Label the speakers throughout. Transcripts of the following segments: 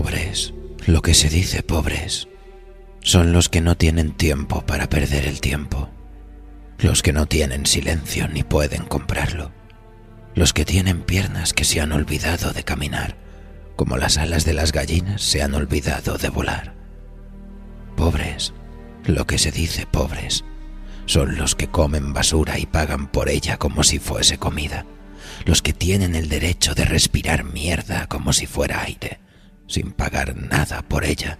Speaker 1: Pobres, lo que se dice pobres, son los que no tienen tiempo para perder el tiempo, los que no tienen silencio ni pueden comprarlo, los que tienen piernas que se han olvidado de caminar, como las alas de las gallinas se han olvidado de volar. Pobres, lo que se dice pobres, son los que comen basura y pagan por ella como si fuese comida, los que tienen el derecho de respirar mierda como si fuera aire sin pagar nada por ella.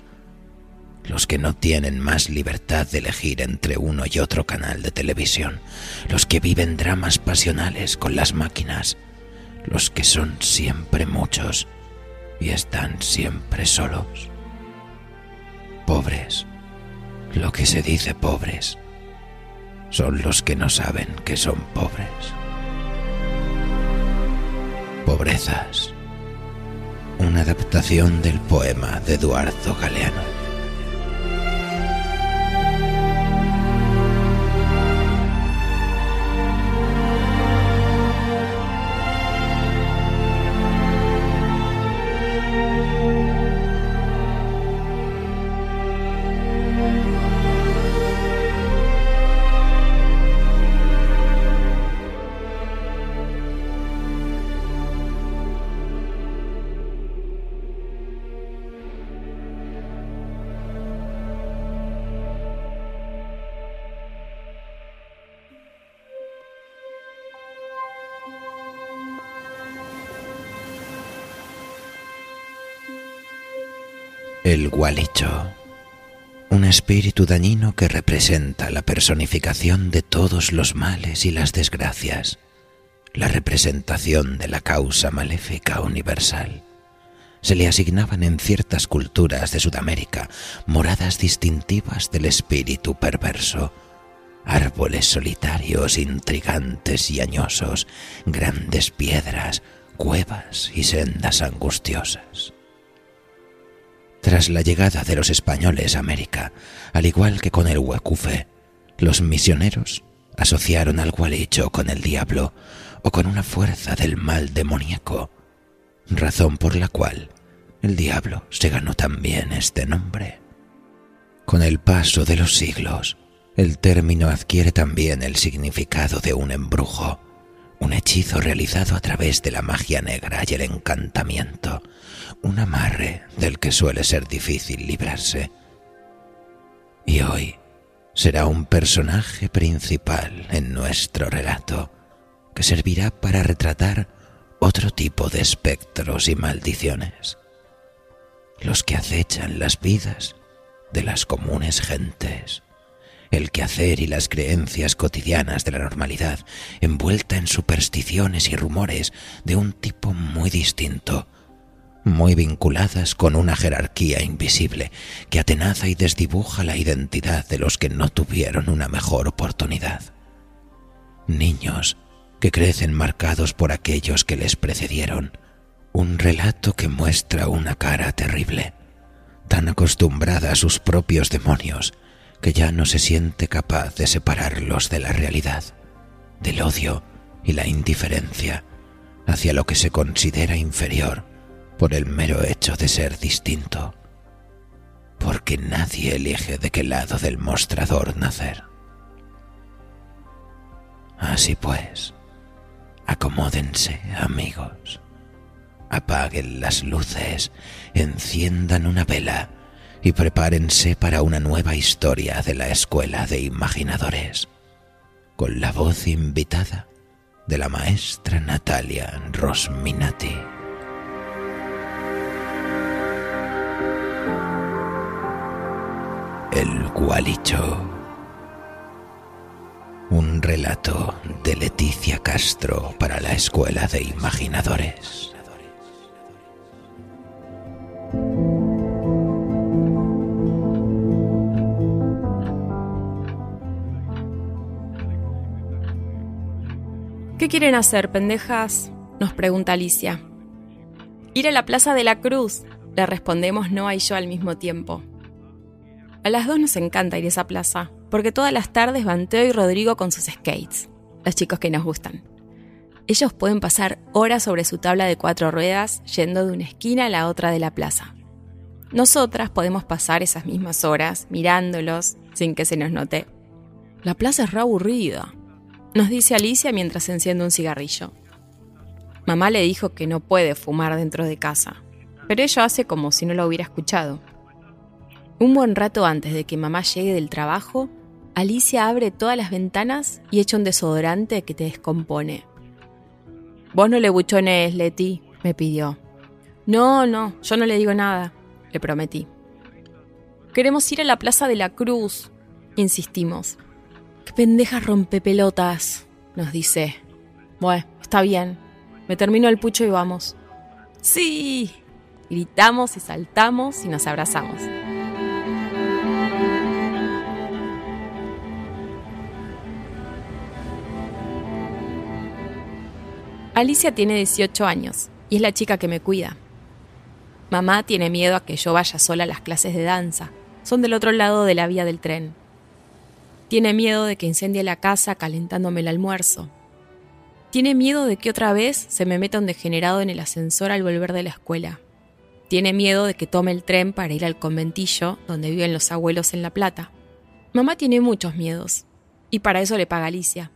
Speaker 1: Los que no tienen más libertad de elegir entre uno y otro canal de televisión. Los que viven dramas pasionales con las máquinas. Los que son siempre muchos y están siempre solos. Pobres. Lo que se dice pobres. Son los que no saben que son pobres. Pobrezas una adaptación del poema de Eduardo Galeano. El Gualicho. Un espíritu dañino que representa la personificación de todos los males y las desgracias, la representación de la causa maléfica universal. Se le asignaban en ciertas culturas de Sudamérica moradas distintivas del espíritu perverso, árboles solitarios, intrigantes y añosos, grandes piedras, cuevas y sendas angustiosas. Tras la llegada de los españoles a América, al igual que con el huacufe, los misioneros asociaron al gualicho con el diablo o con una fuerza del mal demoníaco, razón por la cual el diablo se ganó también este nombre. Con el paso de los siglos, el término adquiere también el significado de un embrujo, un hechizo realizado a través de la magia negra y el encantamiento, un amarre del que suele ser difícil librarse. Y hoy será un personaje principal en nuestro relato que servirá para retratar otro tipo de espectros y maldiciones, los que acechan las vidas de las comunes gentes, el quehacer y las creencias cotidianas de la normalidad, envuelta en supersticiones y rumores de un tipo muy distinto muy vinculadas con una jerarquía invisible que atenaza y desdibuja la identidad de los que no tuvieron una mejor oportunidad. Niños que crecen marcados por aquellos que les precedieron, un relato que muestra una cara terrible, tan acostumbrada a sus propios demonios que ya no se siente capaz de separarlos de la realidad, del odio y la indiferencia hacia lo que se considera inferior por el mero hecho de ser distinto, porque nadie elige de qué lado del mostrador nacer. Así pues, acomódense, amigos. Apaguen las luces, enciendan una vela y prepárense para una nueva historia de la Escuela de Imaginadores, con la voz invitada de la maestra Natalia Rosminati. El Gualicho. Un relato de Leticia Castro para la Escuela de Imaginadores.
Speaker 2: ¿Qué quieren hacer, pendejas? nos pregunta Alicia. Ir a la Plaza de la Cruz, le respondemos Noah y yo al mismo tiempo. A las dos nos encanta ir a esa plaza, porque todas las tardes van Teo y Rodrigo con sus skates, los chicos que nos gustan. Ellos pueden pasar horas sobre su tabla de cuatro ruedas yendo de una esquina a la otra de la plaza. Nosotras podemos pasar esas mismas horas mirándolos sin que se nos note. La plaza es re aburrida, nos dice Alicia mientras enciende un cigarrillo. Mamá le dijo que no puede fumar dentro de casa, pero ella hace como si no lo hubiera escuchado. Un buen rato antes de que mamá llegue del trabajo, Alicia abre todas las ventanas y echa un desodorante que te descompone. Vos no le buchones, Leti, me pidió. No, no, yo no le digo nada, le prometí. Queremos ir a la Plaza de la Cruz, insistimos. Qué pendeja rompepelotas, nos dice. Bueno, está bien. Me termino el pucho y vamos. Sí. Gritamos y saltamos y nos abrazamos. Alicia tiene 18 años y es la chica que me cuida. Mamá tiene miedo a que yo vaya sola a las clases de danza. Son del otro lado de la vía del tren. Tiene miedo de que incendie la casa calentándome el almuerzo. Tiene miedo de que otra vez se me meta un degenerado en el ascensor al volver de la escuela. Tiene miedo de que tome el tren para ir al conventillo donde viven los abuelos en La Plata. Mamá tiene muchos miedos y para eso le paga Alicia,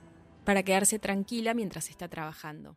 Speaker 2: para quedarse tranquila mientras está trabajando.